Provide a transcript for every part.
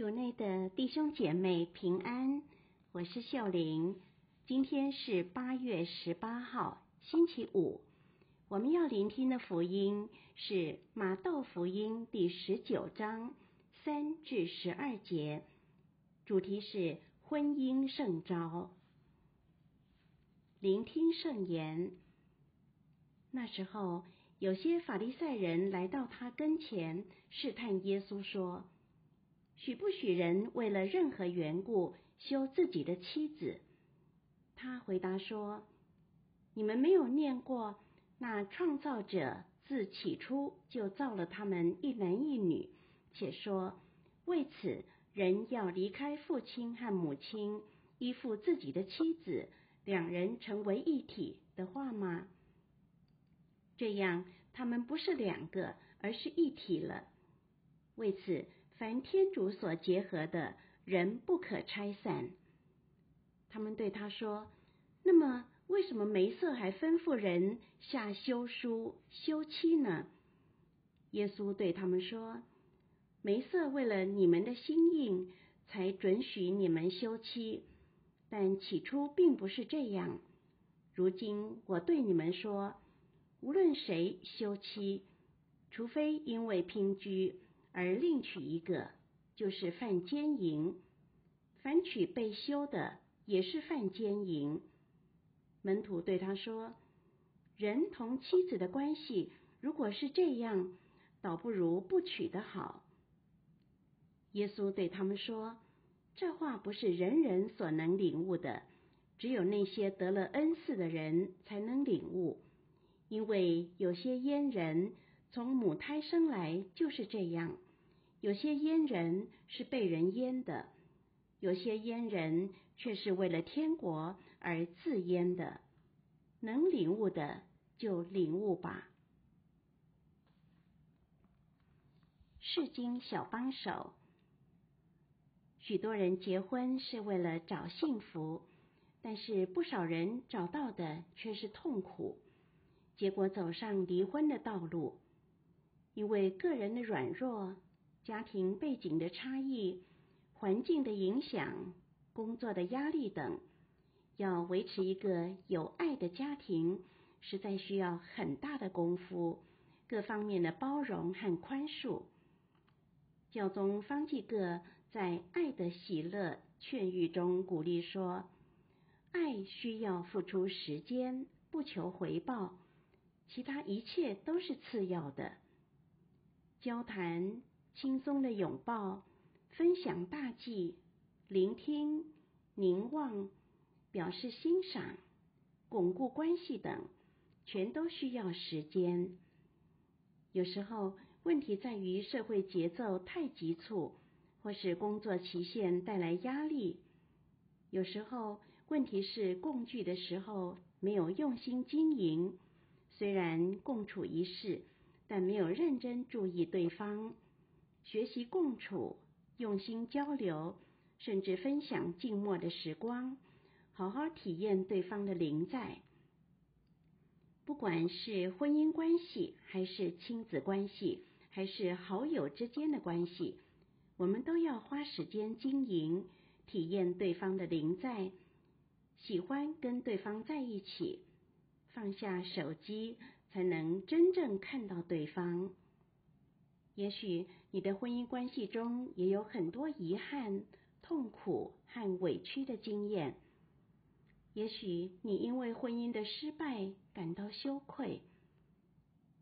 主内的弟兄姐妹平安，我是秀玲。今天是八月十八号，星期五。我们要聆听的福音是马窦福音第十九章三至十二节，主题是婚姻圣召。聆听圣言。那时候，有些法利赛人来到他跟前，试探耶稣说。许不许人为了任何缘故休自己的妻子？他回答说：“你们没有念过，那创造者自起初就造了他们一男一女，且说为此人要离开父亲和母亲，依附自己的妻子，两人成为一体的话吗？这样他们不是两个，而是一体了。为此。”凡天主所结合的，人不可拆散。他们对他说：“那么，为什么梅瑟还吩咐人下休书休妻呢？”耶稣对他们说：“梅瑟为了你们的心硬，才准许你们休妻，但起初并不是这样。如今我对你们说，无论谁休妻，除非因为姘居。”而另娶一个，就是犯奸淫；凡娶被休的，也是犯奸淫。门徒对他说：“人同妻子的关系，如果是这样，倒不如不娶的好。”耶稣对他们说：“这话不是人人所能领悟的，只有那些得了恩赐的人才能领悟。因为有些阉人。”从母胎生来就是这样，有些阉人是被人阉的，有些阉人却是为了天国而自阉的。能领悟的就领悟吧。圣经小帮手，许多人结婚是为了找幸福，但是不少人找到的却是痛苦，结果走上离婚的道路。因为个人的软弱、家庭背景的差异、环境的影响、工作的压力等，要维持一个有爱的家庭，实在需要很大的功夫，各方面的包容和宽恕。教宗方济各在《爱的喜乐劝喻》中鼓励说：“爱需要付出时间，不求回报，其他一切都是次要的。”交谈、轻松的拥抱、分享大计、聆听、凝望、表示欣赏、巩固关系等，全都需要时间。有时候，问题在于社会节奏太急促，或是工作期限带来压力；有时候，问题是共聚的时候没有用心经营，虽然共处一室。但没有认真注意对方，学习共处，用心交流，甚至分享静默的时光，好好体验对方的临在。不管是婚姻关系，还是亲子关系，还是好友之间的关系，我们都要花时间经营，体验对方的临在，喜欢跟对方在一起，放下手机。才能真正看到对方。也许你的婚姻关系中也有很多遗憾、痛苦和委屈的经验。也许你因为婚姻的失败感到羞愧。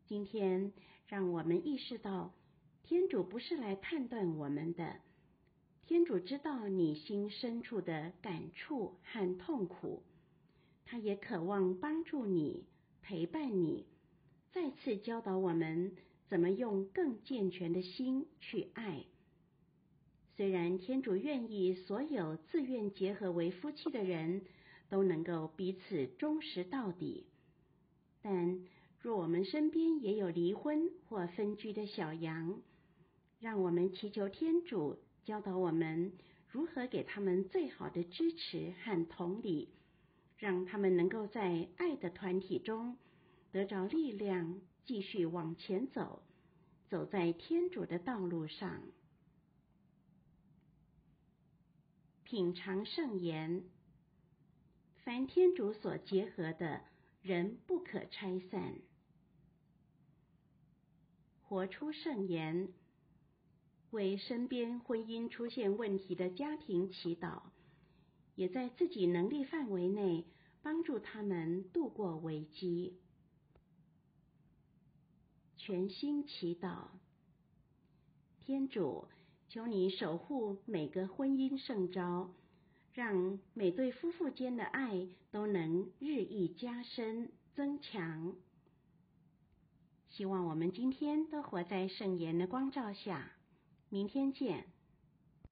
今天，让我们意识到，天主不是来判断我们的，天主知道你心深处的感触和痛苦，他也渴望帮助你、陪伴你。再次教导我们怎么用更健全的心去爱。虽然天主愿意所有自愿结合为夫妻的人都能够彼此忠实到底，但若我们身边也有离婚或分居的小羊，让我们祈求天主教导我们如何给他们最好的支持和同理，让他们能够在爱的团体中。得着力量，继续往前走，走在天主的道路上。品尝圣言。凡天主所结合的，人不可拆散。活出圣言，为身边婚姻出现问题的家庭祈祷，也在自己能力范围内帮助他们度过危机。全心祈祷，天主，求你守护每个婚姻圣招，让每对夫妇间的爱都能日益加深增强。希望我们今天都活在圣言的光照下。明天见。